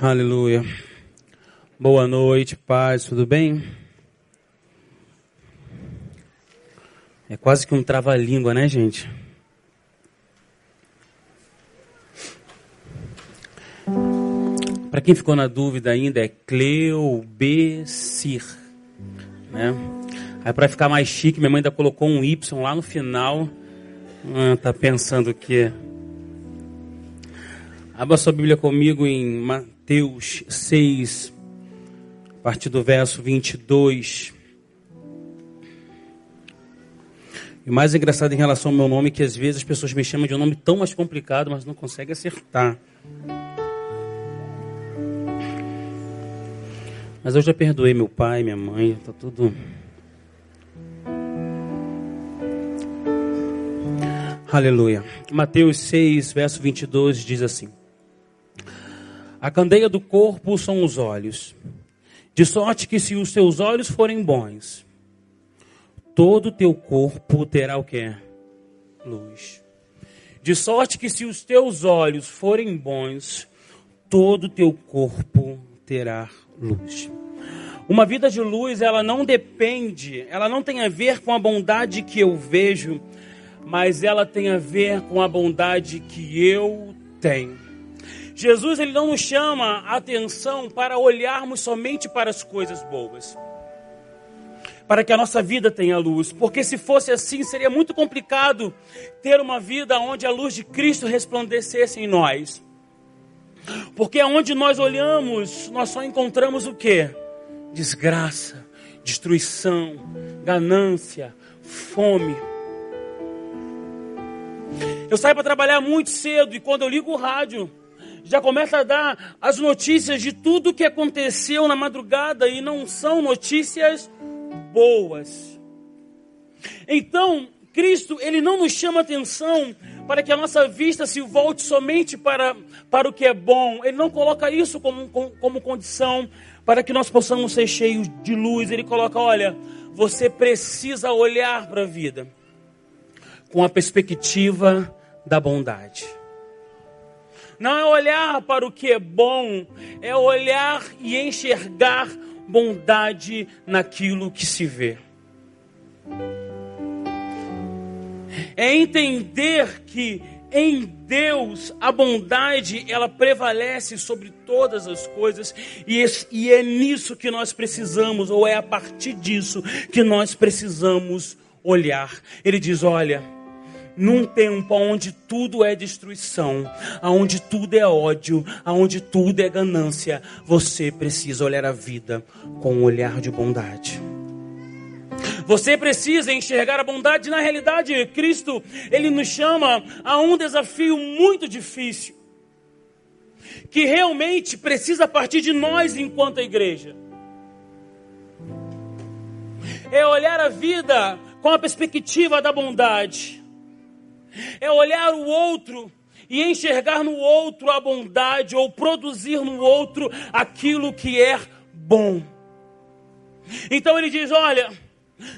Aleluia. Boa noite, paz, tudo bem? É quase que um trava-língua, né, gente? Para quem ficou na dúvida ainda, é Cleobecir, né? Aí para ficar mais chique, minha mãe ainda colocou um Y lá no final. Ah, tá pensando que Abra sua Bíblia comigo em Mateus 6, a partir do verso 22. E o mais engraçado em relação ao meu nome é que às vezes as pessoas me chamam de um nome tão mais complicado, mas não conseguem acertar. Mas eu já perdoei meu pai, minha mãe, está tudo. Aleluia. Mateus 6, verso 22 diz assim: A candeia do corpo são os olhos, de sorte que se os teus olhos forem bons, todo o teu corpo terá o? Luz. De sorte que se os teus olhos forem bons, todo o teu corpo terá luz. Uma vida de luz, ela não depende, ela não tem a ver com a bondade que eu vejo, mas ela tem a ver com a bondade que eu tenho. Jesus ele não nos chama a atenção para olharmos somente para as coisas boas. Para que a nossa vida tenha luz, porque se fosse assim, seria muito complicado ter uma vida onde a luz de Cristo resplandecesse em nós. Porque aonde nós olhamos, nós só encontramos o que? Desgraça, destruição, ganância, fome. Eu saio para trabalhar muito cedo e quando eu ligo o rádio, já começa a dar as notícias de tudo o que aconteceu na madrugada e não são notícias boas. Então, Cristo, ele não nos chama atenção para que a nossa vista se volte somente para, para o que é bom. Ele não coloca isso como, como condição para que nós possamos ser cheios de luz. Ele coloca: olha, você precisa olhar para a vida com a perspectiva da bondade. Não é olhar para o que é bom, é olhar e enxergar bondade naquilo que se vê. É entender que em Deus a bondade ela prevalece sobre todas as coisas e, esse, e é nisso que nós precisamos, ou é a partir disso que nós precisamos olhar. Ele diz: olha num tempo onde tudo é destruição, onde tudo é ódio, onde tudo é ganância, você precisa olhar a vida com um olhar de bondade. Você precisa enxergar a bondade na realidade. Cristo, ele nos chama a um desafio muito difícil, que realmente precisa partir de nós enquanto igreja. É olhar a vida com a perspectiva da bondade é olhar o outro e enxergar no outro a bondade ou produzir no outro aquilo que é bom. Então ele diz: olha,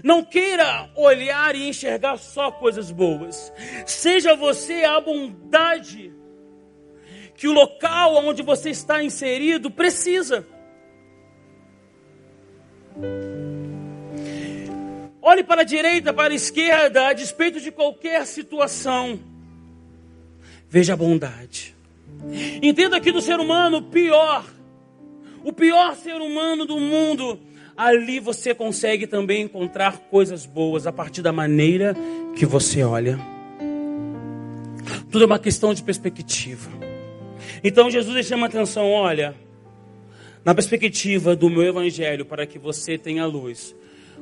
não queira olhar e enxergar só coisas boas. Seja você a bondade que o local onde você está inserido precisa. Olhe para a direita, para a esquerda, a despeito de qualquer situação. Veja a bondade. Entenda que do ser humano, pior, o pior ser humano do mundo, ali você consegue também encontrar coisas boas a partir da maneira que você olha. Tudo é uma questão de perspectiva. Então Jesus chama atenção, olha, na perspectiva do meu evangelho, para que você tenha luz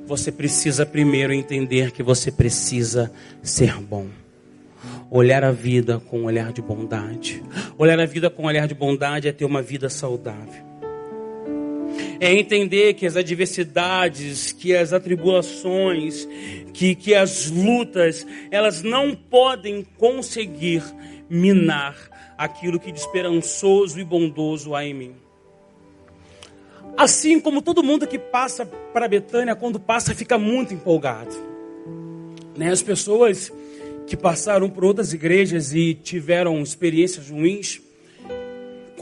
você precisa primeiro entender que você precisa ser bom. Olhar a vida com um olhar de bondade. Olhar a vida com um olhar de bondade é ter uma vida saudável. É entender que as adversidades, que as atribulações, que, que as lutas, elas não podem conseguir minar aquilo que de esperançoso e bondoso há em mim. Assim como todo mundo que passa para Betânia, quando passa, fica muito empolgado. Né? As pessoas que passaram por outras igrejas e tiveram experiências ruins,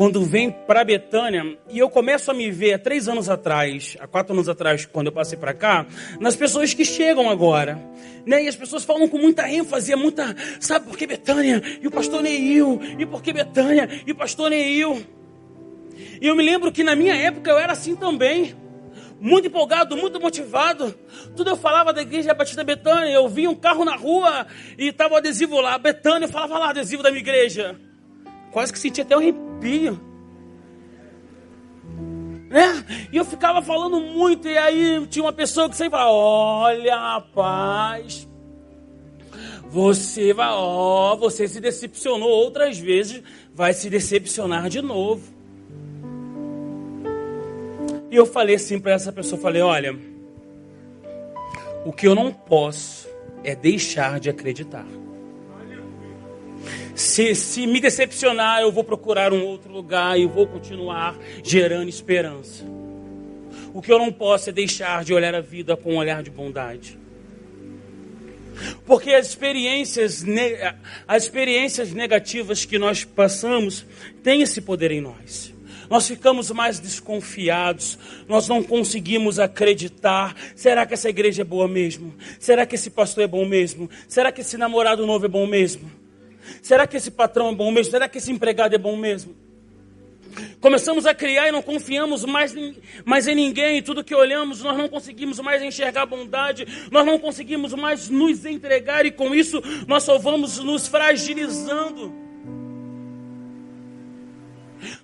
quando vem para Betânia, e eu começo a me ver há três anos atrás, há quatro anos atrás, quando eu passei para cá, nas pessoas que chegam agora. Né? E as pessoas falam com muita ênfase, é muita, sabe por que Betânia? E o pastor Neil, e por que Betânia? E o pastor Neil. E eu me lembro que na minha época eu era assim também muito empolgado, muito motivado. Tudo eu falava da igreja Batista Betânia. Eu via um carro na rua e estava o adesivo lá, Betânia, eu falava lá, adesivo da minha igreja. Quase que sentia até um arrepio. Né? E eu ficava falando muito, e aí tinha uma pessoa que sempre falava: Olha, rapaz, você vai, ó, você se decepcionou outras vezes, vai se decepcionar de novo. E eu falei assim para essa pessoa, falei, olha, o que eu não posso é deixar de acreditar. Se, se me decepcionar, eu vou procurar um outro lugar e vou continuar gerando esperança. O que eu não posso é deixar de olhar a vida com um olhar de bondade. Porque as experiências, as experiências negativas que nós passamos têm esse poder em nós nós ficamos mais desconfiados, nós não conseguimos acreditar. Será que essa igreja é boa mesmo? Será que esse pastor é bom mesmo? Será que esse namorado novo é bom mesmo? Será que esse patrão é bom mesmo? Será que esse empregado é bom mesmo? Começamos a criar e não confiamos mais, mais em ninguém. Tudo que olhamos, nós não conseguimos mais enxergar bondade, nós não conseguimos mais nos entregar, e com isso nós só vamos nos fragilizando.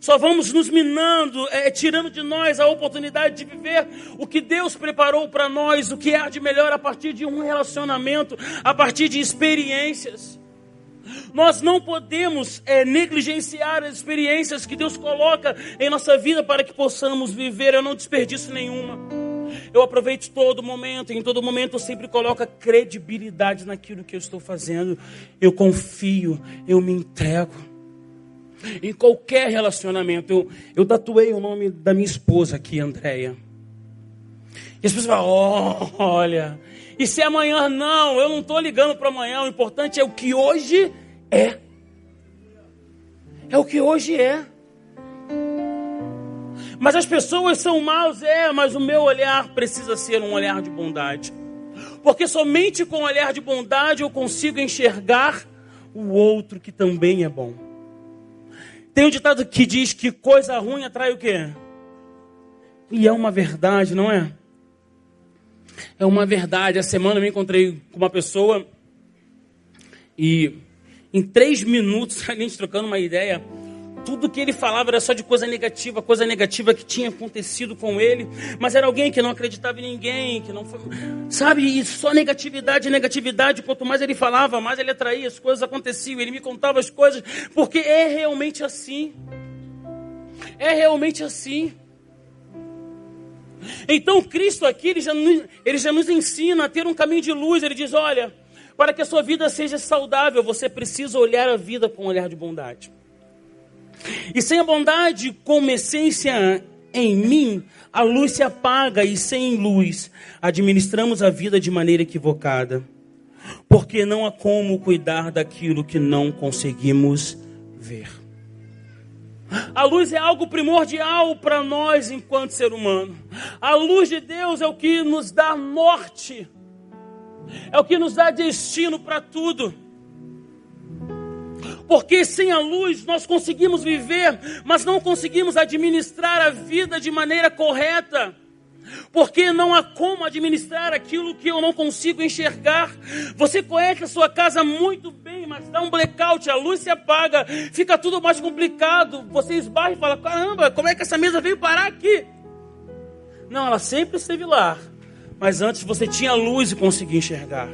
Só vamos nos minando, é, tirando de nós a oportunidade de viver o que Deus preparou para nós, o que há de melhor a partir de um relacionamento, a partir de experiências. Nós não podemos é, negligenciar as experiências que Deus coloca em nossa vida para que possamos viver. Eu não desperdiço nenhuma. Eu aproveito todo momento, em todo momento eu sempre coloco credibilidade naquilo que eu estou fazendo. Eu confio, eu me entrego. Em qualquer relacionamento. Eu, eu tatuei o nome da minha esposa aqui, Andréia. E as pessoas falam: oh, olha, e se amanhã não? Eu não estou ligando para amanhã. O importante é o que hoje é. É o que hoje é. Mas as pessoas são maus, é, mas o meu olhar precisa ser um olhar de bondade. Porque somente com o olhar de bondade eu consigo enxergar o outro que também é bom. Tem um ditado que diz que coisa ruim atrai o quê? E é uma verdade, não é? É uma verdade. A semana eu me encontrei com uma pessoa e em três minutos, a gente trocando uma ideia, tudo que ele falava era só de coisa negativa, coisa negativa que tinha acontecido com ele, mas era alguém que não acreditava em ninguém, que não foi, sabe, e só negatividade, negatividade, quanto mais ele falava, mais ele atraía, as coisas aconteciam, ele me contava as coisas, porque é realmente assim. É realmente assim. Então Cristo aqui, ele já, ele já nos ensina a ter um caminho de luz, ele diz, olha, para que a sua vida seja saudável, você precisa olhar a vida com um olhar de bondade. E sem a bondade como essência em mim, a luz se apaga e sem luz administramos a vida de maneira equivocada. Porque não há como cuidar daquilo que não conseguimos ver. A luz é algo primordial para nós enquanto ser humano. A luz de Deus é o que nos dá norte, é o que nos dá destino para tudo. Porque sem a luz nós conseguimos viver, mas não conseguimos administrar a vida de maneira correta. Porque não há como administrar aquilo que eu não consigo enxergar. Você conhece a sua casa muito bem, mas dá um blackout, a luz se apaga, fica tudo mais complicado. Você esbarra e fala: caramba, como é que essa mesa veio parar aqui? Não, ela sempre esteve lá. Mas antes você tinha luz e conseguia enxergar.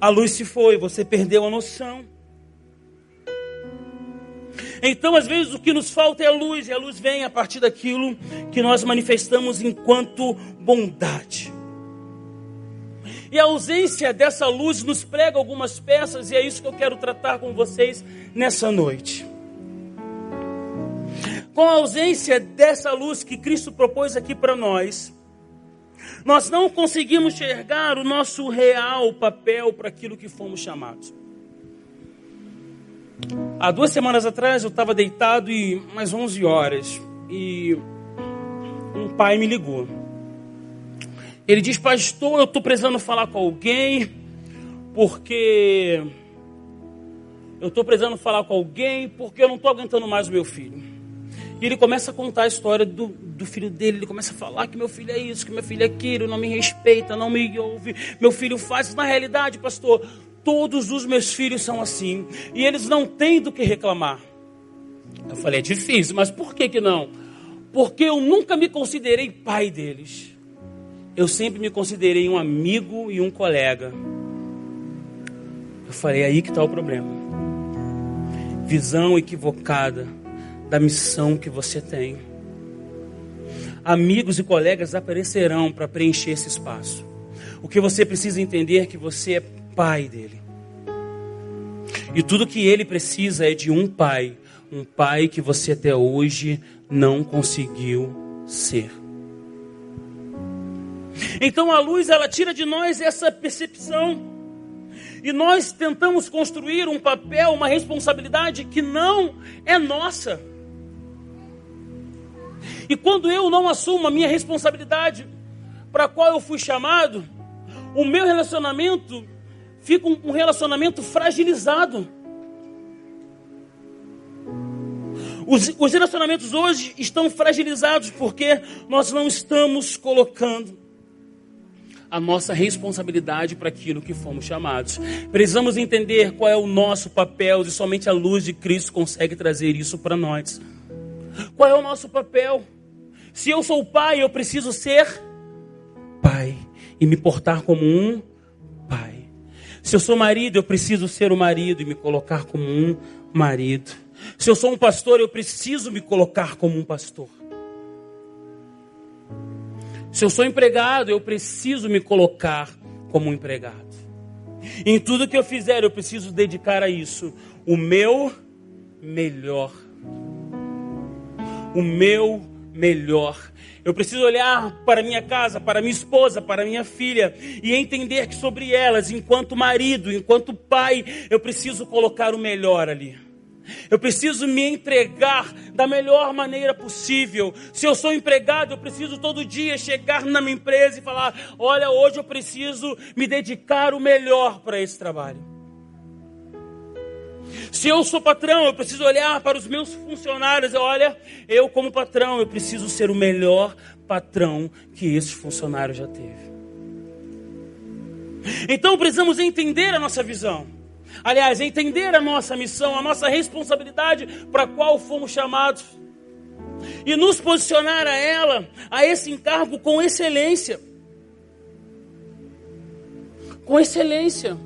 A luz se foi, você perdeu a noção. Então, às vezes, o que nos falta é a luz, e a luz vem a partir daquilo que nós manifestamos enquanto bondade. E a ausência dessa luz nos prega algumas peças, e é isso que eu quero tratar com vocês nessa noite. Com a ausência dessa luz que Cristo propôs aqui para nós, nós não conseguimos enxergar o nosso real papel para aquilo que fomos chamados. Há duas semanas atrás eu estava deitado e mais 11 horas e um pai me ligou. Ele diz, pastor, eu estou precisando falar com alguém porque eu estou precisando falar com alguém porque eu não estou aguentando mais o meu filho. E ele começa a contar a história do, do filho dele. Ele começa a falar que meu filho é isso, que meu filho é aquilo, não me respeita, não me ouve. Meu filho faz isso. Na realidade, pastor, todos os meus filhos são assim. E eles não têm do que reclamar. Eu falei, é difícil, mas por que, que não? Porque eu nunca me considerei pai deles. Eu sempre me considerei um amigo e um colega. Eu falei, é aí que está o problema. Visão equivocada da missão que você tem. Amigos e colegas aparecerão para preencher esse espaço. O que você precisa entender é que você é pai dele. E tudo que ele precisa é de um pai, um pai que você até hoje não conseguiu ser. Então a luz ela tira de nós essa percepção e nós tentamos construir um papel, uma responsabilidade que não é nossa. E quando eu não assumo a minha responsabilidade para a qual eu fui chamado, o meu relacionamento fica um relacionamento fragilizado. Os, os relacionamentos hoje estão fragilizados porque nós não estamos colocando a nossa responsabilidade para aquilo que fomos chamados. Precisamos entender qual é o nosso papel e somente a luz de Cristo consegue trazer isso para nós. Qual é o nosso papel? Se eu sou pai, eu preciso ser pai e me portar como um pai. Se eu sou marido, eu preciso ser o marido e me colocar como um marido. Se eu sou um pastor, eu preciso me colocar como um pastor. Se eu sou empregado, eu preciso me colocar como um empregado. Em tudo que eu fizer, eu preciso dedicar a isso o meu melhor. O meu melhor. Eu preciso olhar para minha casa, para minha esposa, para minha filha e entender que sobre elas, enquanto marido, enquanto pai, eu preciso colocar o melhor ali. Eu preciso me entregar da melhor maneira possível. Se eu sou empregado, eu preciso todo dia chegar na minha empresa e falar: olha, hoje eu preciso me dedicar o melhor para esse trabalho. Se eu sou patrão, eu preciso olhar para os meus funcionários. Olha, eu como patrão, eu preciso ser o melhor patrão que esse funcionário já teve. Então precisamos entender a nossa visão. Aliás, entender a nossa missão, a nossa responsabilidade para a qual fomos chamados. E nos posicionar a ela, a esse encargo com excelência. Com excelência.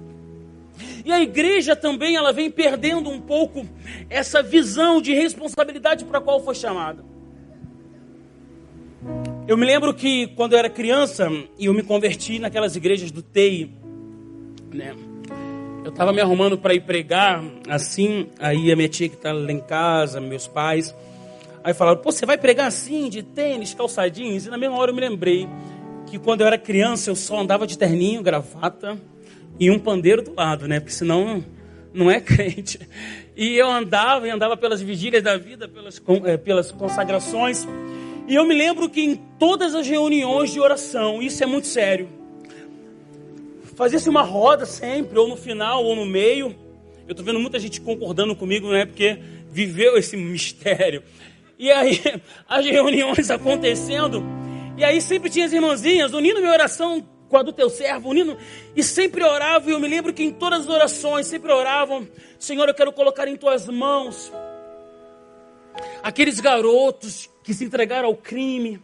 E a igreja também, ela vem perdendo um pouco essa visão de responsabilidade para a qual foi chamada. Eu me lembro que quando eu era criança e eu me converti naquelas igrejas do TEI, né? Eu estava me arrumando para ir pregar, assim, aí a minha tia que está lá em casa, meus pais, aí falaram, pô, você vai pregar assim, de tênis, calçadinhos? E na mesma hora eu me lembrei que quando eu era criança eu só andava de terninho, gravata e um pandeiro do lado, né? Porque senão não é crente. E eu andava e andava pelas vigílias da vida, pelas, é, pelas consagrações. E eu me lembro que em todas as reuniões de oração, isso é muito sério, Fazia-se uma roda sempre, ou no final, ou no meio. Eu estou vendo muita gente concordando comigo, né? Porque viveu esse mistério. E aí, as reuniões acontecendo. E aí sempre tinha as irmãzinhas unindo minha oração com a do teu servo, unindo. E sempre oravam. E eu me lembro que em todas as orações sempre oravam: Senhor, eu quero colocar em tuas mãos aqueles garotos que se entregaram ao crime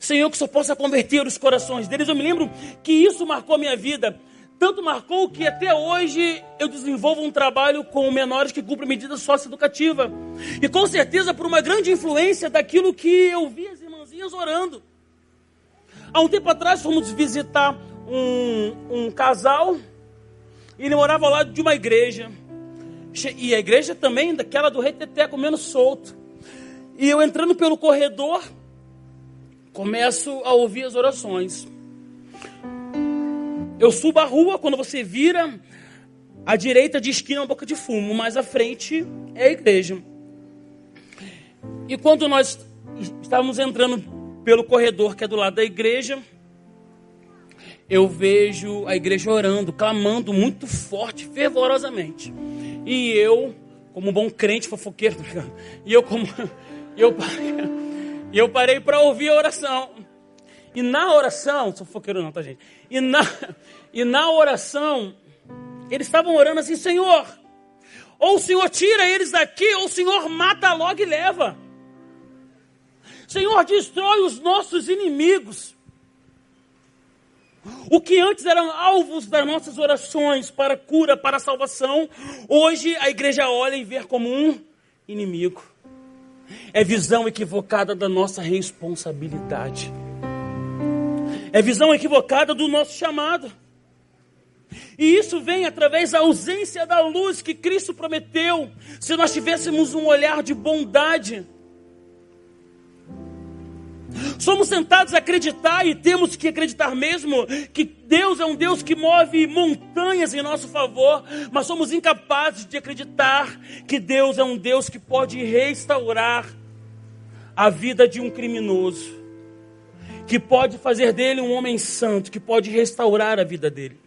Senhor, que só possa converter os corações deles. Eu me lembro que isso marcou a minha vida. Tanto marcou que até hoje eu desenvolvo um trabalho com menores que cumprem medida socioeducativa. E com certeza por uma grande influência daquilo que eu vi as irmãzinhas orando. Há um tempo atrás fomos visitar um, um casal. E ele morava ao lado de uma igreja. E a igreja também, daquela do rei Teteco, menos solto. E eu entrando pelo corredor, começo a ouvir as orações. Eu subo a rua, quando você vira, A direita de esquina é uma boca de fumo, mas a frente é a igreja. E quando nós estávamos entrando pelo corredor que é do lado da igreja, eu vejo a igreja orando, clamando muito forte, fervorosamente. E eu, como bom crente fofoqueiro, tá e eu como eu eu parei para ouvir a oração. E na oração, sou fofoqueiro não, tá gente? E na e na oração, eles estavam orando assim, Senhor, ou o Senhor tira eles daqui, ou o Senhor mata logo e leva. Senhor, destrói os nossos inimigos. O que antes eram alvos das nossas orações para cura, para salvação, hoje a igreja olha e vê como um inimigo. É visão equivocada da nossa responsabilidade. É visão equivocada do nosso chamado. E isso vem através da ausência da luz que Cristo prometeu. Se nós tivéssemos um olhar de bondade, Somos tentados a acreditar e temos que acreditar mesmo que Deus é um Deus que move montanhas em nosso favor, mas somos incapazes de acreditar que Deus é um Deus que pode restaurar a vida de um criminoso, que pode fazer dele um homem santo, que pode restaurar a vida dele.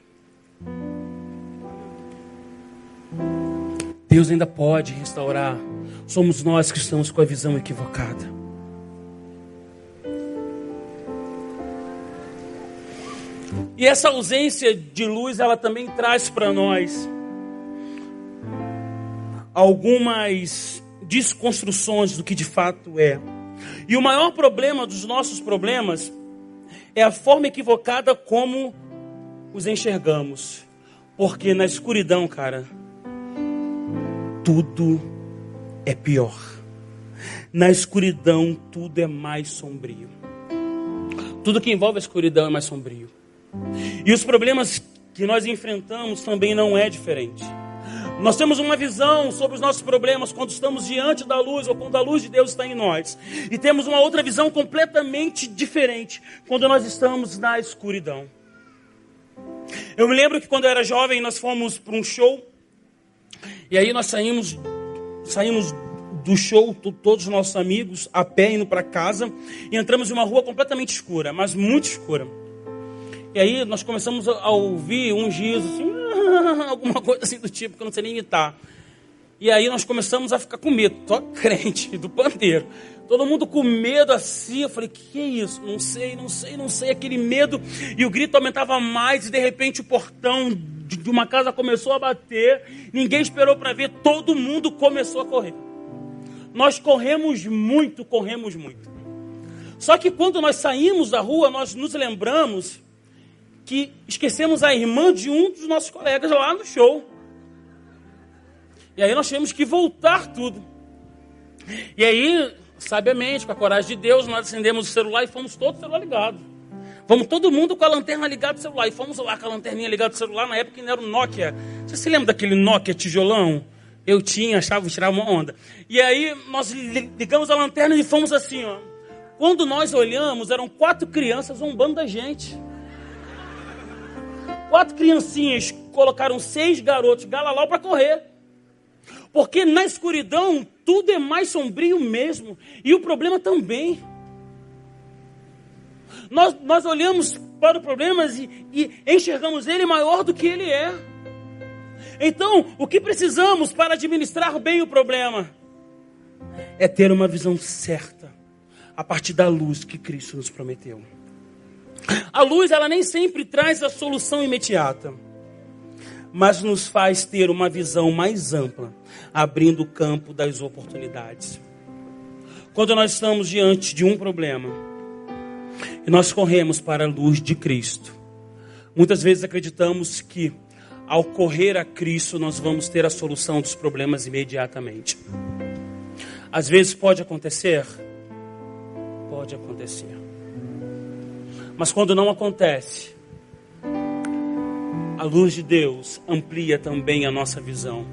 Deus ainda pode restaurar. Somos nós que estamos com a visão equivocada. E essa ausência de luz, ela também traz para nós algumas desconstruções do que de fato é. E o maior problema dos nossos problemas é a forma equivocada como os enxergamos. Porque na escuridão, cara, tudo é pior. Na escuridão, tudo é mais sombrio. Tudo que envolve a escuridão é mais sombrio. E os problemas que nós enfrentamos também não é diferente. Nós temos uma visão sobre os nossos problemas quando estamos diante da luz ou quando a luz de Deus está em nós. E temos uma outra visão completamente diferente quando nós estamos na escuridão. Eu me lembro que quando eu era jovem nós fomos para um show e aí nós saímos saímos do show todos os nossos amigos a pé indo para casa e entramos em uma rua completamente escura, mas muito escura. E aí nós começamos a ouvir um giz, assim, alguma coisa assim do tipo, que eu não sei nem imitar. E aí nós começamos a ficar com medo, só crente do pandeiro. Todo mundo com medo assim. Eu falei, que é isso? Não sei, não sei, não sei. Aquele medo. E o grito aumentava mais. E de repente o portão de uma casa começou a bater. Ninguém esperou para ver. Todo mundo começou a correr. Nós corremos muito, corremos muito. Só que quando nós saímos da rua, nós nos lembramos que esquecemos a irmã de um dos nossos colegas lá no show. E aí nós tivemos que voltar tudo. E aí, sabiamente, com a coragem de Deus, nós acendemos o celular e fomos todos celular ligado. Vamos todo mundo com a lanterna ligada do celular. E fomos lá com a lanterninha ligada do celular, na época ainda era o Nokia. Você se lembra daquele Nokia tijolão? Eu tinha, achava, tirava uma onda. E aí nós ligamos a lanterna e fomos assim, ó. Quando nós olhamos, eram quatro crianças zombando da gente. Quatro criancinhas colocaram seis garotos galalau para correr. Porque na escuridão tudo é mais sombrio mesmo. E o problema também. Nós, nós olhamos para o problema e, e enxergamos ele maior do que ele é. Então, o que precisamos para administrar bem o problema é ter uma visão certa a partir da luz que Cristo nos prometeu. A luz, ela nem sempre traz a solução imediata, mas nos faz ter uma visão mais ampla, abrindo o campo das oportunidades. Quando nós estamos diante de um problema e nós corremos para a luz de Cristo, muitas vezes acreditamos que ao correr a Cristo nós vamos ter a solução dos problemas imediatamente. Às vezes pode acontecer, pode acontecer. Mas quando não acontece, a luz de Deus amplia também a nossa visão,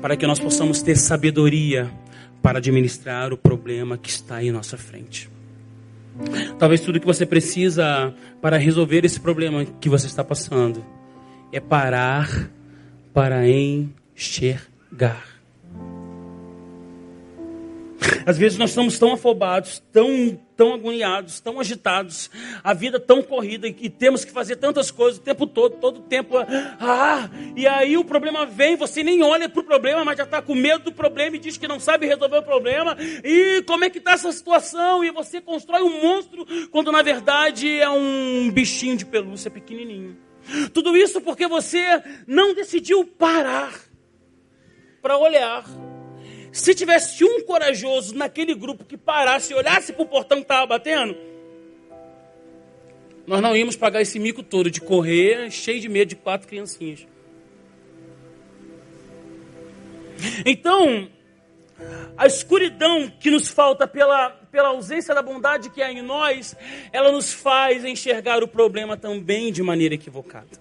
para que nós possamos ter sabedoria para administrar o problema que está em nossa frente. Talvez tudo que você precisa para resolver esse problema que você está passando é parar para enxergar. Às vezes nós estamos tão afobados, tão, tão agoniados, tão agitados, a vida tão corrida e temos que fazer tantas coisas o tempo todo, todo o tempo. Ah, e aí o problema vem, você nem olha para o problema, mas já está com medo do problema e diz que não sabe resolver o problema. E como é que está essa situação? E você constrói um monstro quando na verdade é um bichinho de pelúcia pequenininho. Tudo isso porque você não decidiu parar para olhar se tivesse um corajoso naquele grupo que parasse e olhasse para o portão que estava batendo, nós não íamos pagar esse mico todo de correr cheio de medo de quatro criancinhas. Então, a escuridão que nos falta pela, pela ausência da bondade que há em nós, ela nos faz enxergar o problema também de maneira equivocada.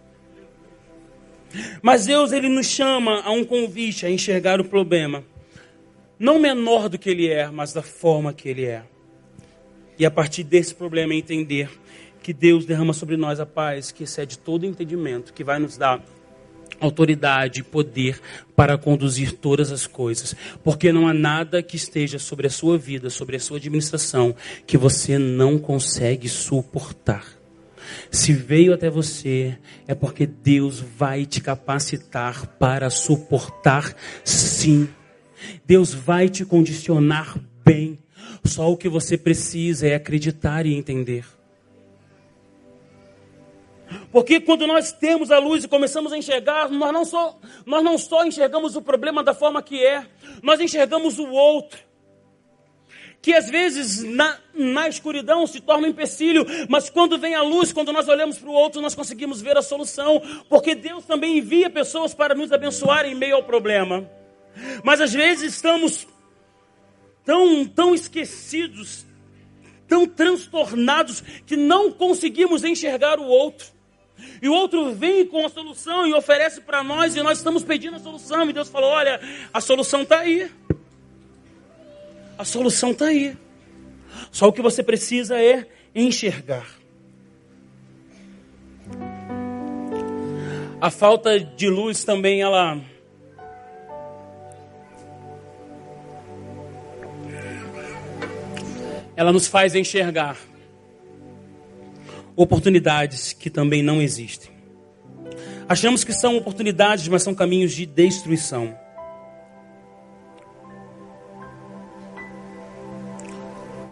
Mas Deus, Ele nos chama a um convite a enxergar o problema não menor do que ele é, mas da forma que ele é. E a partir desse problema entender que Deus derrama sobre nós a paz que excede todo entendimento, que vai nos dar autoridade e poder para conduzir todas as coisas, porque não há nada que esteja sobre a sua vida, sobre a sua administração, que você não consegue suportar. Se veio até você, é porque Deus vai te capacitar para suportar, sim, Deus vai te condicionar bem. Só o que você precisa é acreditar e entender. Porque quando nós temos a luz e começamos a enxergar, nós não só, nós não só enxergamos o problema da forma que é, nós enxergamos o outro. Que às vezes na, na escuridão se torna um empecilho, mas quando vem a luz, quando nós olhamos para o outro, nós conseguimos ver a solução. Porque Deus também envia pessoas para nos abençoar em meio ao problema. Mas às vezes estamos tão, tão esquecidos, tão transtornados, que não conseguimos enxergar o outro. E o outro vem com a solução e oferece para nós, e nós estamos pedindo a solução. E Deus falou: Olha, a solução está aí. A solução está aí. Só o que você precisa é enxergar. A falta de luz também ela ela nos faz enxergar oportunidades que também não existem. Achamos que são oportunidades, mas são caminhos de destruição.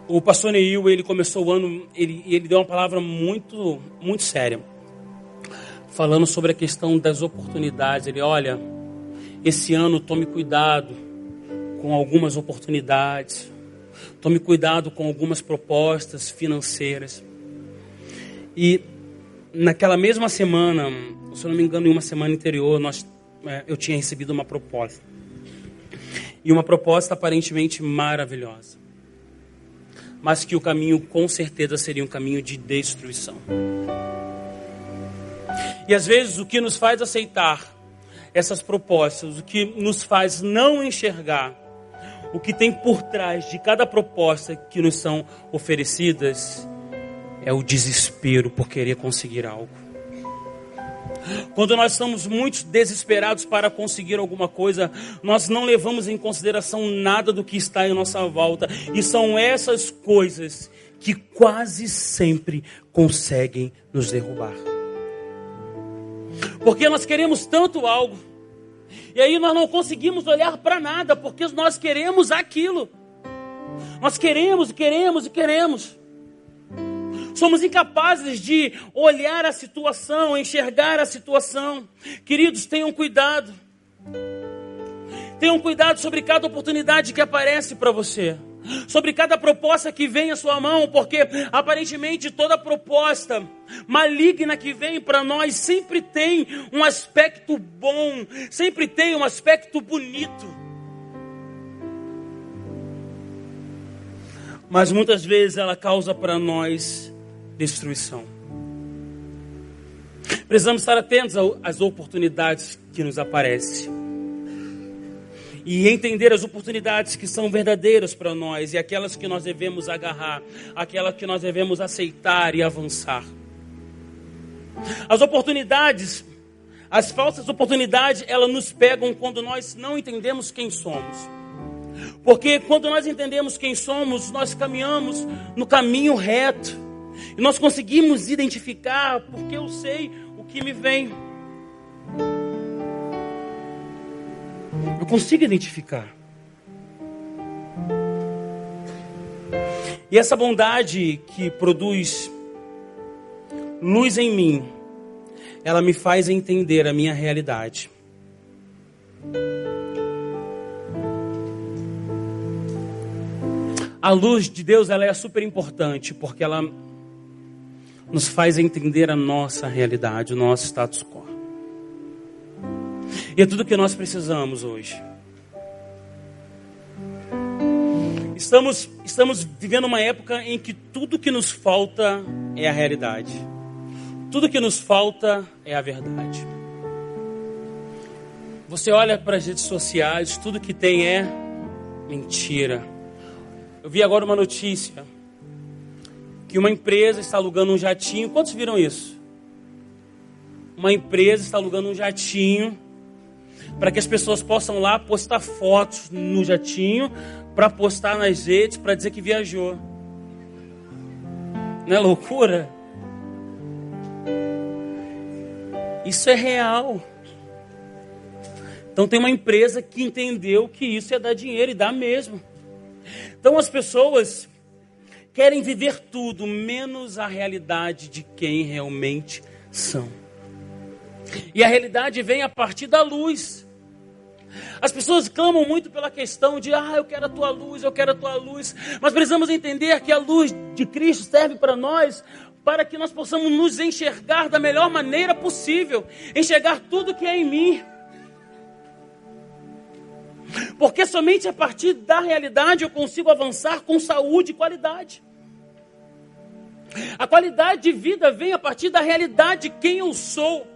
O pastor Neil, ele começou o ano, ele, ele deu uma palavra muito, muito séria, falando sobre a questão das oportunidades. Ele, olha, esse ano tome cuidado com algumas oportunidades. Tome cuidado com algumas propostas financeiras. E naquela mesma semana, se eu não me engano, em uma semana anterior, nós, é, eu tinha recebido uma proposta. E uma proposta aparentemente maravilhosa. Mas que o caminho com certeza seria um caminho de destruição. E às vezes o que nos faz aceitar essas propostas, o que nos faz não enxergar o que tem por trás de cada proposta que nos são oferecidas é o desespero por querer conseguir algo. Quando nós estamos muito desesperados para conseguir alguma coisa, nós não levamos em consideração nada do que está em nossa volta, e são essas coisas que quase sempre conseguem nos derrubar. Porque nós queremos tanto algo, e aí nós não conseguimos olhar para nada, porque nós queremos aquilo. Nós queremos, queremos e queremos. Somos incapazes de olhar a situação, enxergar a situação. Queridos, tenham cuidado. Tenham cuidado sobre cada oportunidade que aparece para você sobre cada proposta que vem à sua mão, porque aparentemente toda proposta maligna que vem para nós sempre tem um aspecto bom, sempre tem um aspecto bonito. Mas muitas vezes ela causa para nós destruição. Precisamos estar atentos às oportunidades que nos aparecem e entender as oportunidades que são verdadeiras para nós e aquelas que nós devemos agarrar, aquelas que nós devemos aceitar e avançar. As oportunidades, As falsas oportunidades, elas nos pegam quando nós não entendemos quem somos. Porque quando nós entendemos quem somos, nós caminhamos no caminho reto. E nós conseguimos identificar, porque eu sei o que me vem. Eu consigo identificar. E essa bondade que produz luz em mim, ela me faz entender a minha realidade. A luz de Deus ela é super importante porque ela nos faz entender a nossa realidade, o nosso status quo. E é tudo que nós precisamos hoje. Estamos, estamos vivendo uma época em que tudo que nos falta é a realidade. Tudo que nos falta é a verdade. Você olha para as redes sociais, tudo que tem é mentira. Eu vi agora uma notícia que uma empresa está alugando um jatinho. Quantos viram isso? Uma empresa está alugando um jatinho para que as pessoas possam lá postar fotos no jatinho, para postar nas redes, para dizer que viajou. Não é loucura? Isso é real. Então tem uma empresa que entendeu que isso ia dar dinheiro e dá mesmo. Então as pessoas querem viver tudo menos a realidade de quem realmente são. E a realidade vem a partir da luz. As pessoas clamam muito pela questão de, ah, eu quero a tua luz, eu quero a tua luz. Mas precisamos entender que a luz de Cristo serve para nós para que nós possamos nos enxergar da melhor maneira possível, enxergar tudo que é em mim. Porque somente a partir da realidade eu consigo avançar com saúde e qualidade. A qualidade de vida vem a partir da realidade de quem eu sou,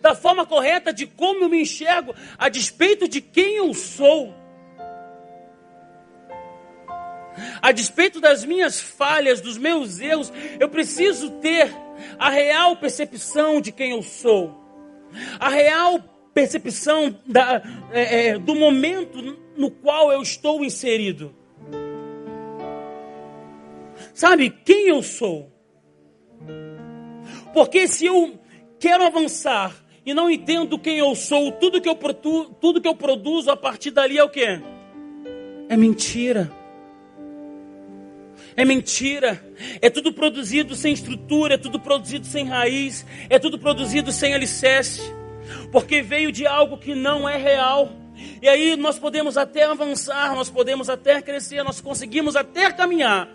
da forma correta de como eu me enxergo, a despeito de quem eu sou. A despeito das minhas falhas, dos meus erros, eu preciso ter a real percepção de quem eu sou, a real percepção da, é, é, do momento no qual eu estou inserido. Sabe quem eu sou? Porque se eu quero avançar e não entendo quem eu sou, tudo que eu, tudo que eu produzo a partir dali é o que? É mentira. É mentira. É tudo produzido sem estrutura, é tudo produzido sem raiz, é tudo produzido sem alicerce. Porque veio de algo que não é real. E aí nós podemos até avançar, nós podemos até crescer, nós conseguimos até caminhar.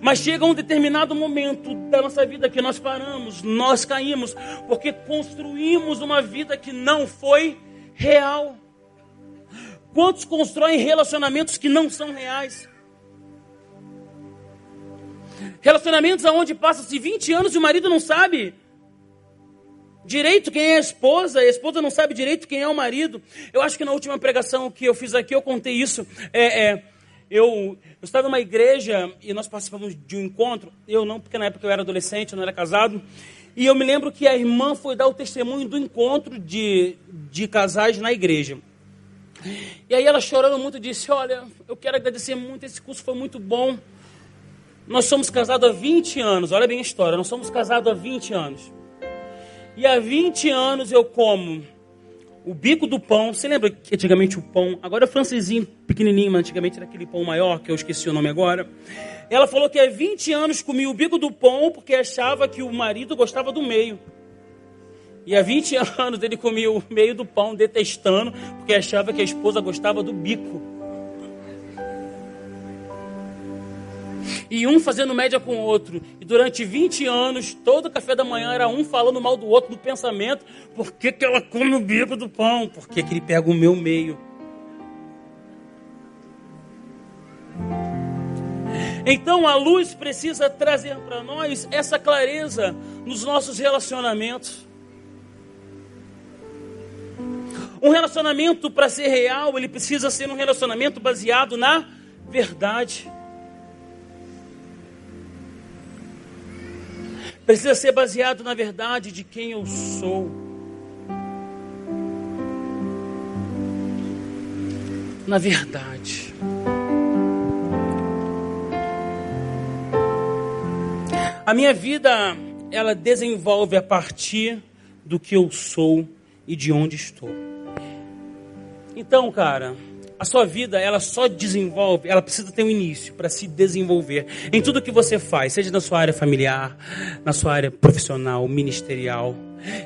Mas chega um determinado momento da nossa vida que nós paramos, nós caímos, porque construímos uma vida que não foi real. Quantos constroem relacionamentos que não são reais? Relacionamentos onde passa-se 20 anos e o marido não sabe direito quem é a esposa, a esposa não sabe direito quem é o marido. Eu acho que na última pregação que eu fiz aqui eu contei isso. É, é, eu, eu estava numa igreja e nós participamos de um encontro. Eu não, porque na época eu era adolescente, eu não era casado. E eu me lembro que a irmã foi dar o testemunho do encontro de, de casais na igreja. E aí ela chorando muito disse: Olha, eu quero agradecer muito, esse curso foi muito bom. Nós somos casados há 20 anos, olha bem a história, nós somos casados há 20 anos. E há 20 anos eu como o bico do pão. Você lembra que antigamente o pão, agora é francesinho pequenininho, mas antigamente era aquele pão maior, que eu esqueci o nome agora. Ela falou que há 20 anos comia o bico do pão porque achava que o marido gostava do meio. E há 20 anos ele comia o meio do pão detestando porque achava que a esposa gostava do bico. E um fazendo média com o outro. E durante 20 anos, todo café da manhã era um falando mal do outro do pensamento. Por que, que ela come o bico do pão? Por que, que ele pega o meu meio? Então a luz precisa trazer para nós essa clareza nos nossos relacionamentos. Um relacionamento para ser real, ele precisa ser um relacionamento baseado na verdade. Precisa ser baseado na verdade de quem eu sou. Na verdade. A minha vida, ela desenvolve a partir do que eu sou e de onde estou. Então, cara, a sua vida, ela só desenvolve, ela precisa ter um início para se desenvolver em tudo que você faz, seja na sua área familiar, na sua área profissional, ministerial.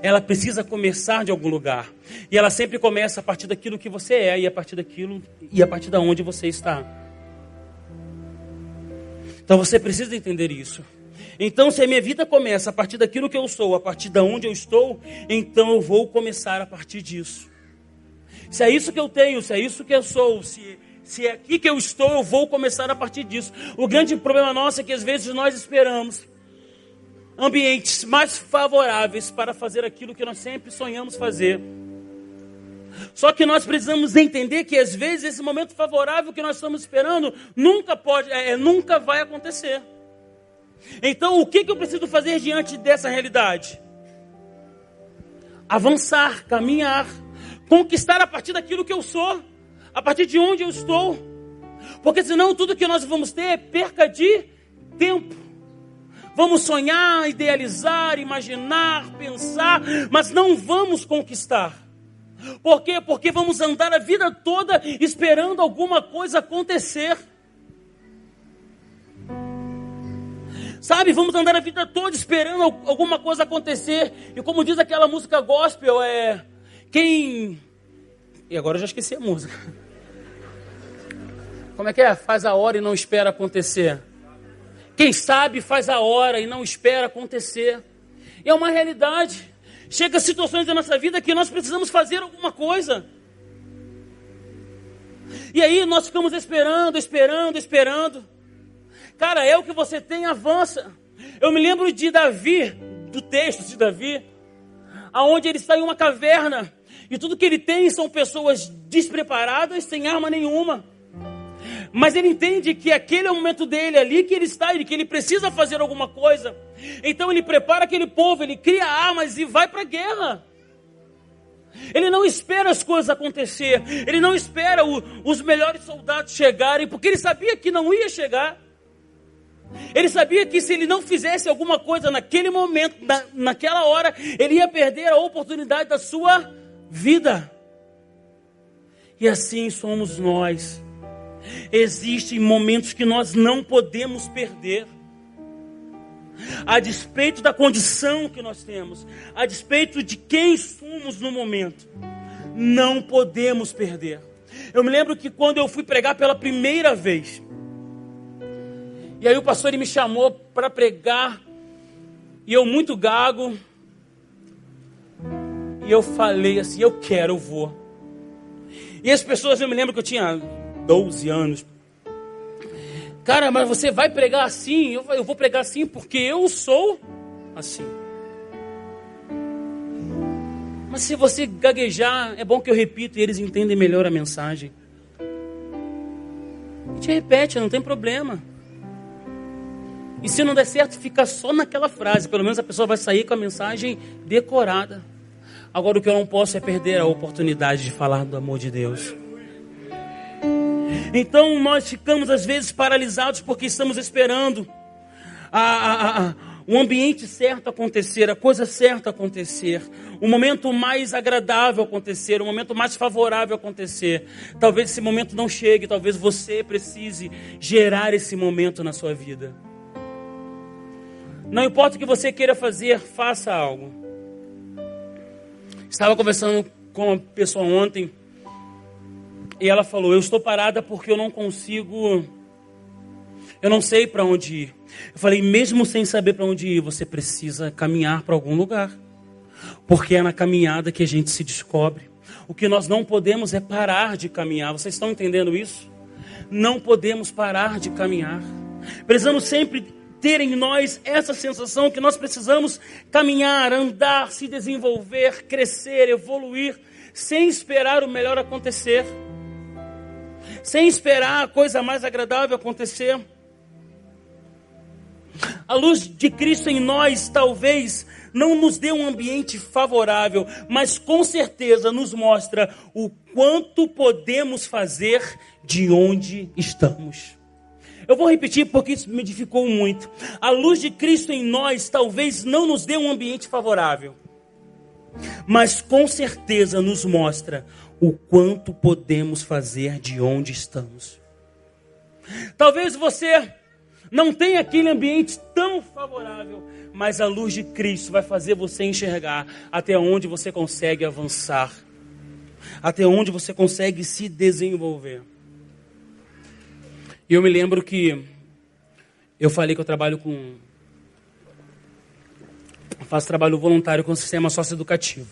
Ela precisa começar de algum lugar. E ela sempre começa a partir daquilo que você é e a partir daquilo e a partir da onde você está. Então você precisa entender isso. Então, se a minha vida começa a partir daquilo que eu sou, a partir de onde eu estou, então eu vou começar a partir disso. Se é isso que eu tenho, se é isso que eu sou, se, se é aqui que eu estou, eu vou começar a partir disso. O grande problema nosso é que às vezes nós esperamos ambientes mais favoráveis para fazer aquilo que nós sempre sonhamos fazer. Só que nós precisamos entender que às vezes esse momento favorável que nós estamos esperando nunca pode, é, nunca vai acontecer. Então, o que, que eu preciso fazer diante dessa realidade? Avançar, caminhar, conquistar a partir daquilo que eu sou, a partir de onde eu estou. Porque senão tudo que nós vamos ter é perca de tempo. Vamos sonhar, idealizar, imaginar, pensar, mas não vamos conquistar. Por quê? Porque vamos andar a vida toda esperando alguma coisa acontecer. Sabe, vamos andar a vida toda esperando alguma coisa acontecer. E como diz aquela música gospel, é. Quem. E agora eu já esqueci a música. Como é que é? Faz a hora e não espera acontecer. Quem sabe faz a hora e não espera acontecer. É uma realidade. Chega situações da nossa vida que nós precisamos fazer alguma coisa. E aí nós ficamos esperando, esperando, esperando. Cara, é o que você tem, avança. Eu me lembro de Davi, do texto de Davi, aonde ele está em uma caverna e tudo que ele tem são pessoas despreparadas, sem arma nenhuma. Mas ele entende que aquele é o momento dele ali que ele está, que ele precisa fazer alguma coisa. Então ele prepara aquele povo, ele cria armas e vai para a guerra. Ele não espera as coisas acontecer, ele não espera o, os melhores soldados chegarem, porque ele sabia que não ia chegar. Ele sabia que se ele não fizesse alguma coisa naquele momento, na, naquela hora, ele ia perder a oportunidade da sua vida. E assim somos nós. Existem momentos que nós não podemos perder. A despeito da condição que nós temos, a despeito de quem somos no momento, não podemos perder. Eu me lembro que quando eu fui pregar pela primeira vez, e aí o pastor ele me chamou para pregar. E eu muito gago. E eu falei assim, eu quero, eu vou. E as pessoas, eu me lembro que eu tinha 12 anos. Cara, mas você vai pregar assim? Eu, eu vou pregar assim porque eu sou assim. Mas se você gaguejar, é bom que eu repito e eles entendem melhor a mensagem. A gente repete, não tem problema. E se não der certo, fica só naquela frase. Pelo menos a pessoa vai sair com a mensagem decorada. Agora o que eu não posso é perder a oportunidade de falar do amor de Deus. Então nós ficamos às vezes paralisados porque estamos esperando a, a, a, o ambiente certo acontecer, a coisa certa acontecer, o momento mais agradável acontecer, o momento mais favorável acontecer. Talvez esse momento não chegue, talvez você precise gerar esse momento na sua vida. Não importa o que você queira fazer, faça algo. Estava conversando com uma pessoa ontem e ela falou: Eu estou parada porque eu não consigo, eu não sei para onde ir. Eu falei: Mesmo sem saber para onde ir, você precisa caminhar para algum lugar, porque é na caminhada que a gente se descobre. O que nós não podemos é parar de caminhar. Vocês estão entendendo isso? Não podemos parar de caminhar. Precisamos sempre ter em nós essa sensação que nós precisamos caminhar, andar, se desenvolver, crescer, evoluir, sem esperar o melhor acontecer, sem esperar a coisa mais agradável acontecer. A luz de Cristo em nós talvez não nos dê um ambiente favorável, mas com certeza nos mostra o quanto podemos fazer de onde estamos. Eu vou repetir porque isso me edificou muito. A luz de Cristo em nós talvez não nos dê um ambiente favorável, mas com certeza nos mostra o quanto podemos fazer de onde estamos. Talvez você não tenha aquele ambiente tão favorável, mas a luz de Cristo vai fazer você enxergar até onde você consegue avançar, até onde você consegue se desenvolver. E eu me lembro que eu falei que eu trabalho com. faço trabalho voluntário com o sistema socioeducativo.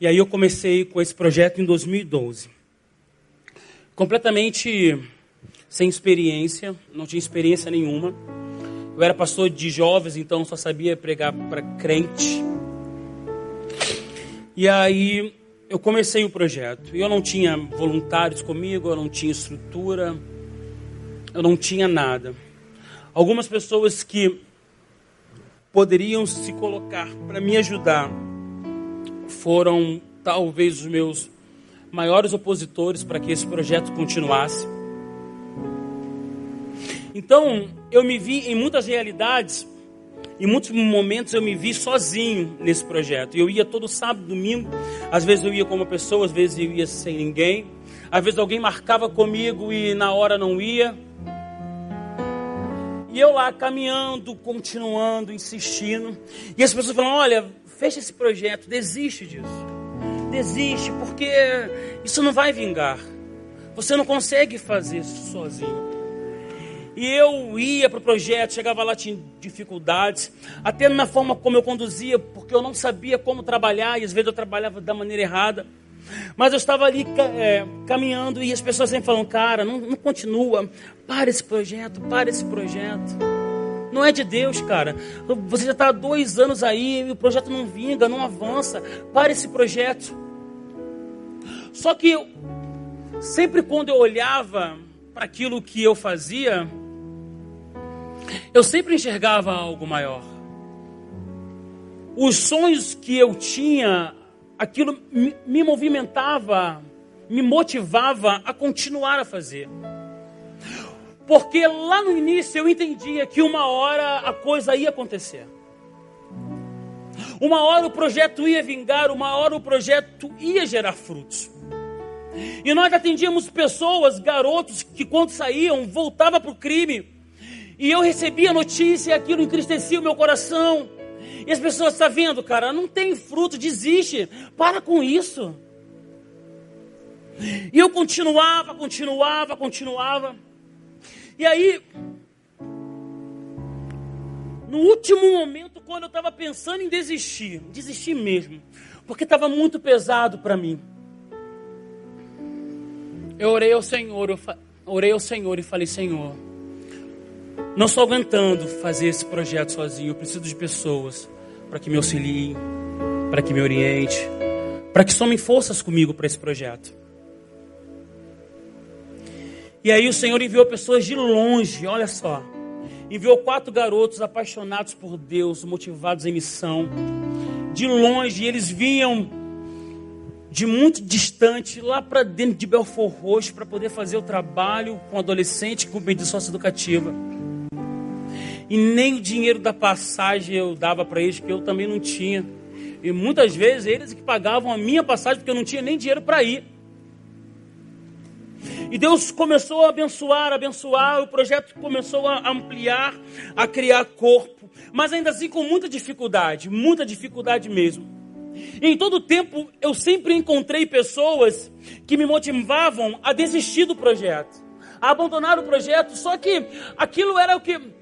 E aí eu comecei com esse projeto em 2012. Completamente sem experiência, não tinha experiência nenhuma. Eu era pastor de jovens, então só sabia pregar para crente. E aí eu comecei o projeto. E eu não tinha voluntários comigo, eu não tinha estrutura, eu não tinha nada. Algumas pessoas que poderiam se colocar para me ajudar foram talvez os meus maiores opositores para que esse projeto continuasse. Então, eu me vi em muitas realidades, em muitos momentos eu me vi sozinho nesse projeto. Eu ia todo sábado, domingo, às vezes eu ia com uma pessoa, às vezes eu ia sem ninguém. Às vezes alguém marcava comigo e na hora não ia. E eu lá caminhando, continuando, insistindo. E as pessoas falam: olha, fecha esse projeto, desiste disso. Desiste, porque isso não vai vingar. Você não consegue fazer isso sozinho. E eu ia para o projeto, chegava lá, tinha dificuldades, até na forma como eu conduzia, porque eu não sabia como trabalhar, e às vezes eu trabalhava da maneira errada. Mas eu estava ali é, caminhando e as pessoas sempre falam, cara, não, não continua, para esse projeto, para esse projeto. Não é de Deus, cara. Você já está há dois anos aí e o projeto não vinga, não avança. Para esse projeto. Só que sempre quando eu olhava para aquilo que eu fazia, eu sempre enxergava algo maior. Os sonhos que eu tinha, aquilo me movimentava, me motivava a continuar a fazer. Porque lá no início eu entendia que uma hora a coisa ia acontecer. Uma hora o projeto ia vingar, uma hora o projeto ia gerar frutos. E nós atendíamos pessoas, garotos, que quando saíam, voltavam para o crime e eu recebia a notícia e aquilo entristecia o meu coração. E as pessoas, está vendo, cara, não tem fruto, desiste, para com isso. E eu continuava, continuava, continuava. E aí, no último momento, quando eu estava pensando em desistir, desistir mesmo, porque estava muito pesado para mim. Eu orei ao Senhor, eu orei ao Senhor e falei: Senhor, não estou aguentando fazer esse projeto sozinho. Eu preciso de pessoas para que me auxiliem, para que me oriente, para que somem forças comigo para esse projeto. E aí o Senhor enviou pessoas de longe, olha só. Enviou quatro garotos apaixonados por Deus, motivados em missão. De longe, eles vinham de muito distante, lá para dentro de Belfort Roxo, para poder fazer o trabalho com adolescente com pedido socioeducativa e nem o dinheiro da passagem eu dava para eles, porque eu também não tinha. E muitas vezes eles que pagavam a minha passagem, porque eu não tinha nem dinheiro para ir. E Deus começou a abençoar, abençoar, o projeto começou a ampliar, a criar corpo, mas ainda assim com muita dificuldade, muita dificuldade mesmo. E em todo tempo eu sempre encontrei pessoas que me motivavam a desistir do projeto, a abandonar o projeto, só que aquilo era o que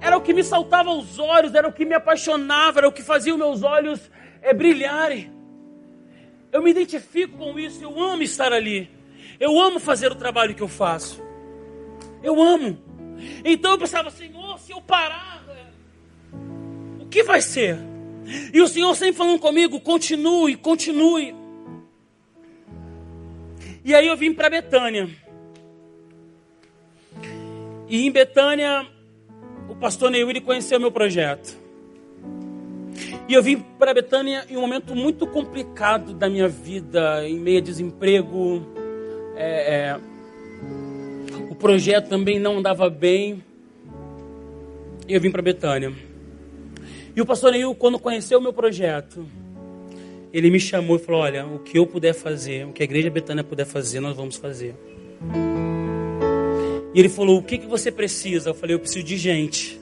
era o que me saltava aos olhos, era o que me apaixonava, era o que fazia os meus olhos é, brilharem. Eu me identifico com isso, eu amo estar ali. Eu amo fazer o trabalho que eu faço. Eu amo. Então eu pensava, Senhor, se eu parar, o que vai ser? E o Senhor sempre falando comigo, continue, continue. E aí eu vim para Betânia. E em Betânia, o pastor Neil ele conheceu meu projeto. E eu vim para Betânia em um momento muito complicado da minha vida, em meio a desemprego. É, é, o projeto também não andava bem. E eu vim para Betânia. E o pastor Neil, quando conheceu o meu projeto, ele me chamou e falou: Olha, o que eu puder fazer, o que a igreja Betânia puder fazer, nós vamos fazer. E ele falou: O que, que você precisa? Eu falei: Eu preciso de gente.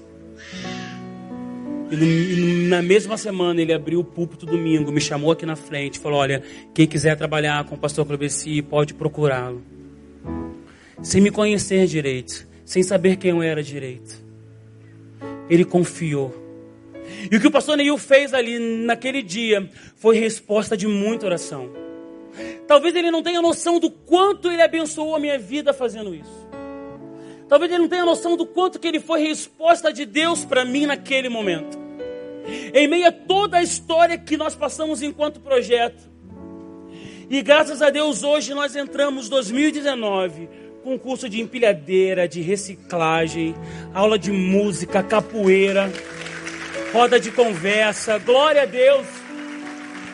E na mesma semana ele abriu o púlpito domingo, me chamou aqui na frente, falou: Olha, quem quiser trabalhar com o pastor Clebeci, pode procurá-lo. Sem me conhecer direito, sem saber quem eu era direito. Ele confiou. E o que o pastor Neil fez ali naquele dia foi resposta de muita oração. Talvez ele não tenha noção do quanto ele abençoou a minha vida fazendo isso. Talvez ele não tenha noção do quanto que ele foi resposta de Deus para mim naquele momento. Em meio a toda a história que nós passamos enquanto projeto. E graças a Deus hoje nós entramos 2019 com curso de empilhadeira, de reciclagem, aula de música, capoeira, roda de conversa. Glória a Deus.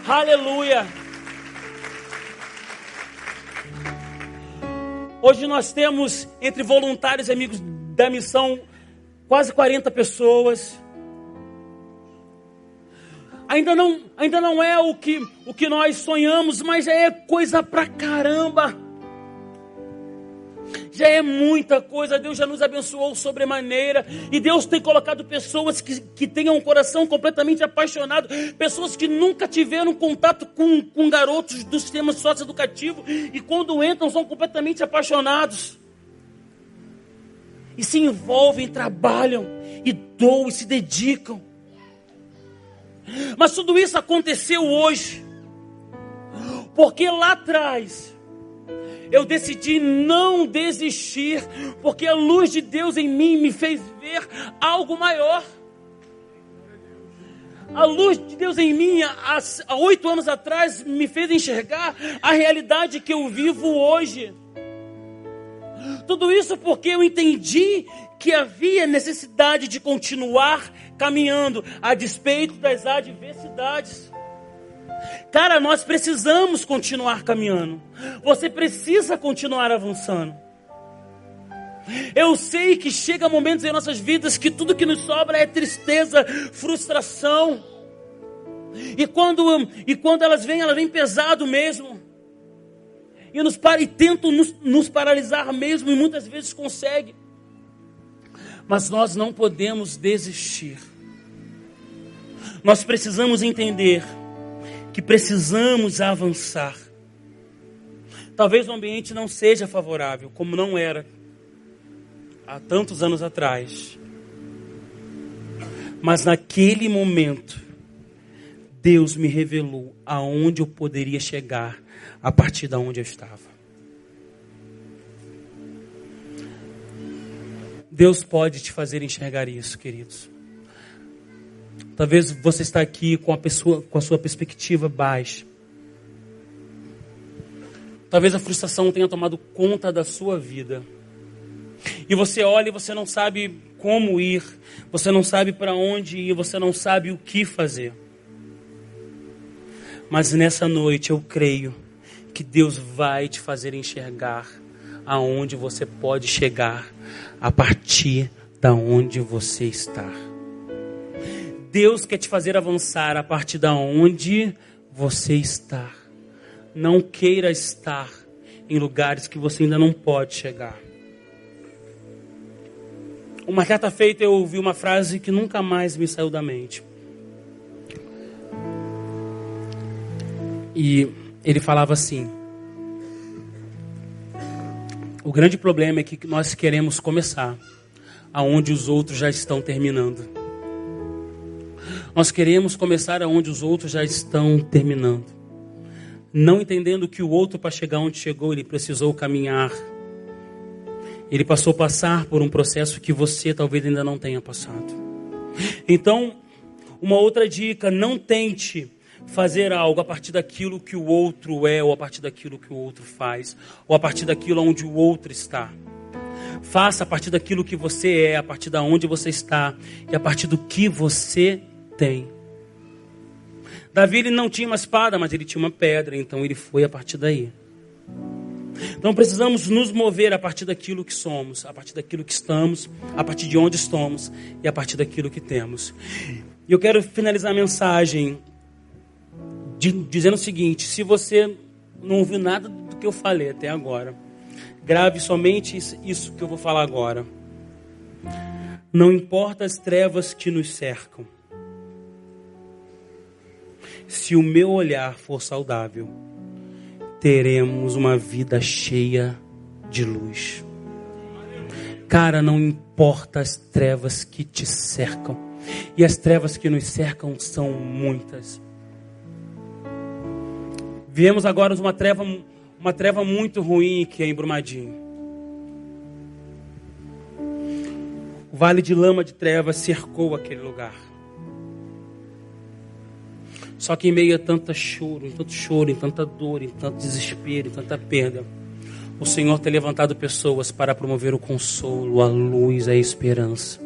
Aleluia. Hoje nós temos entre voluntários e amigos da missão quase 40 pessoas. Ainda não, ainda não é o que, o que nós sonhamos, mas é coisa pra caramba. Já é muita coisa, Deus já nos abençoou sobremaneira. E Deus tem colocado pessoas que, que tenham um coração completamente apaixonado, pessoas que nunca tiveram contato com, com garotos do sistema socioeducativo e quando entram são completamente apaixonados. E se envolvem, trabalham e doam e se dedicam. Mas tudo isso aconteceu hoje, porque lá atrás eu decidi não desistir, porque a luz de Deus em mim me fez ver algo maior. A luz de Deus em mim, há oito anos atrás, me fez enxergar a realidade que eu vivo hoje. Tudo isso porque eu entendi que havia necessidade de continuar caminhando a despeito das adversidades. Cara, nós precisamos continuar caminhando. Você precisa continuar avançando. Eu sei que chega momentos em nossas vidas que tudo que nos sobra é tristeza, frustração. E quando, e quando elas vêm, elas vêm pesado mesmo. E, nos, e tentam nos, nos paralisar mesmo, e muitas vezes conseguem. Mas nós não podemos desistir. Nós precisamos entender que precisamos avançar. Talvez o ambiente não seja favorável, como não era há tantos anos atrás. Mas naquele momento, Deus me revelou aonde eu poderia chegar a partir da onde eu estava. Deus pode te fazer enxergar isso, queridos. Talvez você está aqui com a, pessoa, com a sua perspectiva baixa. Talvez a frustração tenha tomado conta da sua vida. E você olha e você não sabe como ir, você não sabe para onde ir, você não sabe o que fazer. Mas nessa noite eu creio que Deus vai te fazer enxergar aonde você pode chegar a partir da onde você está. Deus quer te fazer avançar a partir da onde você está. Não queira estar em lugares que você ainda não pode chegar. Uma certa feita eu ouvi uma frase que nunca mais me saiu da mente. E ele falava assim: O grande problema é que nós queremos começar aonde os outros já estão terminando. Nós queremos começar aonde os outros já estão terminando. Não entendendo que o outro, para chegar onde chegou, ele precisou caminhar. Ele passou a passar por um processo que você talvez ainda não tenha passado. Então, uma outra dica: não tente fazer algo a partir daquilo que o outro é, ou a partir daquilo que o outro faz, ou a partir daquilo onde o outro está. Faça a partir daquilo que você é, a partir da onde você está e a partir do que você tem. Davi ele não tinha uma espada, mas ele tinha uma pedra, então ele foi a partir daí. Então precisamos nos mover a partir daquilo que somos, a partir daquilo que estamos, a partir de onde estamos e a partir daquilo que temos. E eu quero finalizar a mensagem de, dizendo o seguinte: se você não ouviu nada do que eu falei até agora, grave somente isso que eu vou falar agora. Não importa as trevas que nos cercam, se o meu olhar for saudável, teremos uma vida cheia de luz. Cara, não importa as trevas que te cercam, e as trevas que nos cercam são muitas. Viemos agora uma treva, uma treva muito ruim que é em Brumadinho. O vale de lama de trevas cercou aquele lugar. Só que em meio a tanto choro, em tanto choro, em tanta dor, em tanto desespero, em tanta perda, o Senhor tem levantado pessoas para promover o consolo, a luz, a esperança.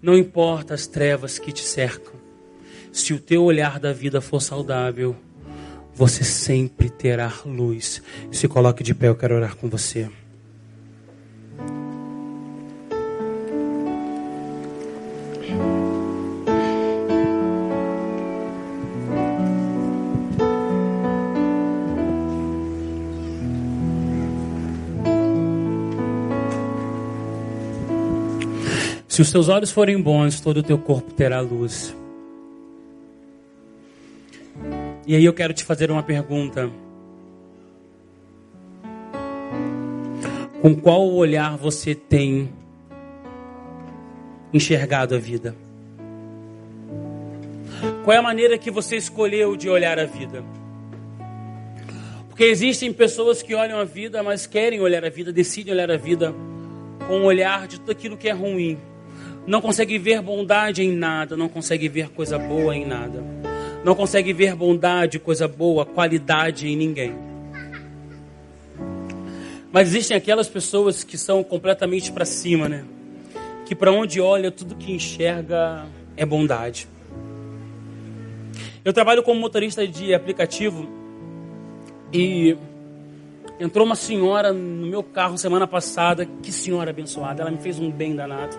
Não importa as trevas que te cercam, se o teu olhar da vida for saudável, você sempre terá luz. Se coloque de pé, eu quero orar com você. Se os teus olhos forem bons, todo o teu corpo terá luz. E aí eu quero te fazer uma pergunta. Com qual olhar você tem enxergado a vida? Qual é a maneira que você escolheu de olhar a vida? Porque existem pessoas que olham a vida, mas querem olhar a vida, decidem olhar a vida com o olhar de tudo aquilo que é ruim não consegue ver bondade em nada, não consegue ver coisa boa em nada, não consegue ver bondade, coisa boa, qualidade em ninguém. Mas existem aquelas pessoas que são completamente para cima, né? Que para onde olha, tudo que enxerga é bondade. Eu trabalho como motorista de aplicativo e entrou uma senhora no meu carro semana passada. Que senhora abençoada, ela me fez um bem danado.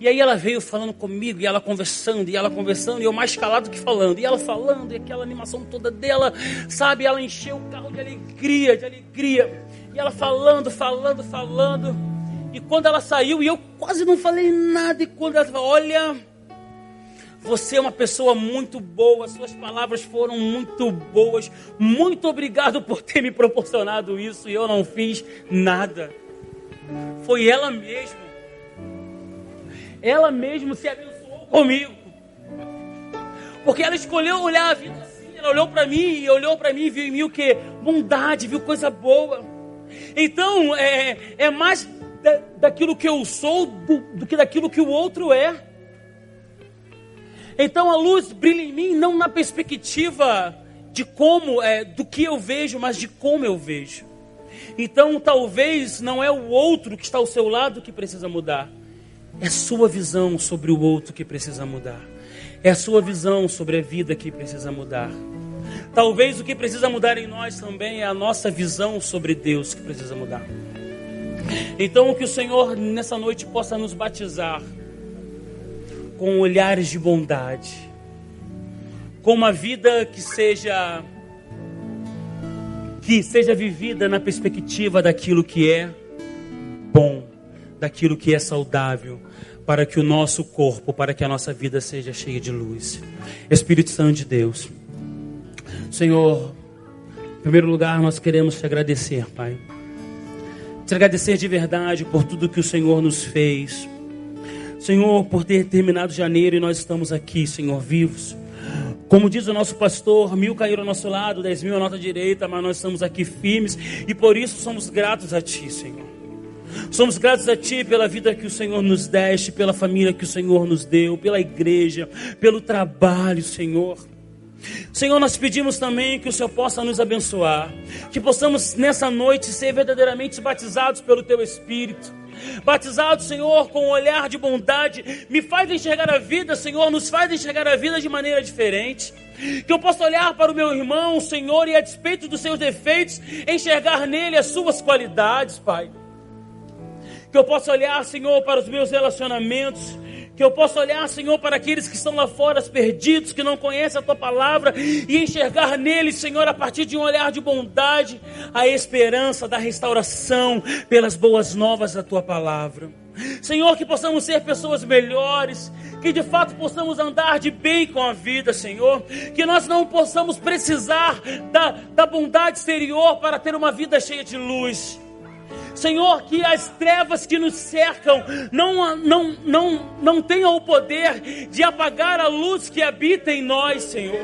E aí ela veio falando comigo, e ela conversando, e ela conversando, e eu mais calado que falando, e ela falando, e aquela animação toda dela, sabe? Ela encheu o carro de alegria, de alegria. E ela falando, falando, falando. E quando ela saiu, e eu quase não falei nada, e quando ela falou, olha, você é uma pessoa muito boa, suas palavras foram muito boas. Muito obrigado por ter me proporcionado isso e eu não fiz nada. Foi ela mesma ela mesma se abençoou comigo. Porque ela escolheu olhar a vida assim, ela olhou para mim e olhou para mim e viu em mim o que? Bondade, viu coisa boa. Então, é, é mais da, daquilo que eu sou do, do que daquilo que o outro é. Então a luz brilha em mim não na perspectiva de como, é, do que eu vejo, mas de como eu vejo. Então talvez não é o outro que está ao seu lado que precisa mudar, é sua visão sobre o outro que precisa mudar. É a sua visão sobre a vida que precisa mudar. Talvez o que precisa mudar em nós também é a nossa visão sobre Deus que precisa mudar. Então, que o Senhor nessa noite possa nos batizar com olhares de bondade, com uma vida que seja que seja vivida na perspectiva daquilo que é bom, daquilo que é saudável, para que o nosso corpo, para que a nossa vida seja cheia de luz. Espírito Santo de Deus. Senhor, em primeiro lugar, nós queremos te agradecer, Pai. Te agradecer de verdade por tudo que o Senhor nos fez. Senhor, por ter terminado janeiro e nós estamos aqui, Senhor, vivos. Como diz o nosso pastor, mil caíram ao nosso lado, dez mil à nossa direita, mas nós estamos aqui firmes e por isso somos gratos a Ti, Senhor. Somos gratos a Ti pela vida que o Senhor nos deste, pela família que o Senhor nos deu, pela igreja, pelo trabalho, Senhor. Senhor, nós pedimos também que o Senhor possa nos abençoar, que possamos nessa noite ser verdadeiramente batizados pelo Teu Espírito. Batizados, Senhor, com um olhar de bondade, me faz enxergar a vida, Senhor, nos faz enxergar a vida de maneira diferente. Que eu possa olhar para o meu irmão, Senhor, e a despeito dos seus defeitos, enxergar nele as suas qualidades, Pai. Que eu possa olhar, Senhor, para os meus relacionamentos. Que eu possa olhar, Senhor, para aqueles que estão lá fora, perdidos, que não conhecem a tua palavra, e enxergar neles, Senhor, a partir de um olhar de bondade, a esperança da restauração pelas boas novas da tua palavra. Senhor, que possamos ser pessoas melhores, que de fato possamos andar de bem com a vida, Senhor, que nós não possamos precisar da, da bondade exterior para ter uma vida cheia de luz Senhor, que as trevas que nos cercam não, não, não, não tenham o poder de apagar a luz que habita em nós, Senhor.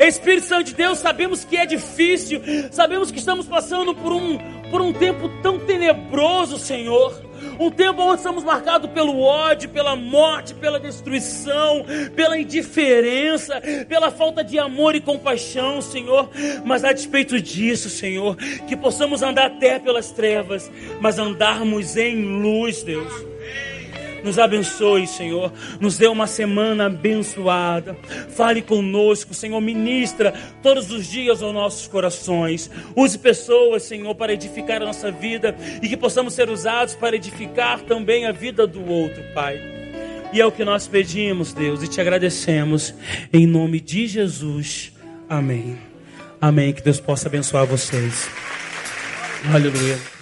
Espírito Santo de Deus, sabemos que é difícil, sabemos que estamos passando por um, por um tempo tão tenebroso, Senhor. Um tempo onde estamos marcados pelo ódio, pela morte, pela destruição, pela indiferença, pela falta de amor e compaixão, Senhor. Mas a despeito disso, Senhor, que possamos andar até pelas trevas, mas andarmos em luz, Deus. Nos abençoe, Senhor. Nos dê uma semana abençoada. Fale conosco, Senhor. Ministra todos os dias aos nossos corações. Use pessoas, Senhor, para edificar a nossa vida e que possamos ser usados para edificar também a vida do outro, Pai. E é o que nós pedimos, Deus, e te agradecemos. Em nome de Jesus. Amém. Amém. Que Deus possa abençoar vocês. Aleluia.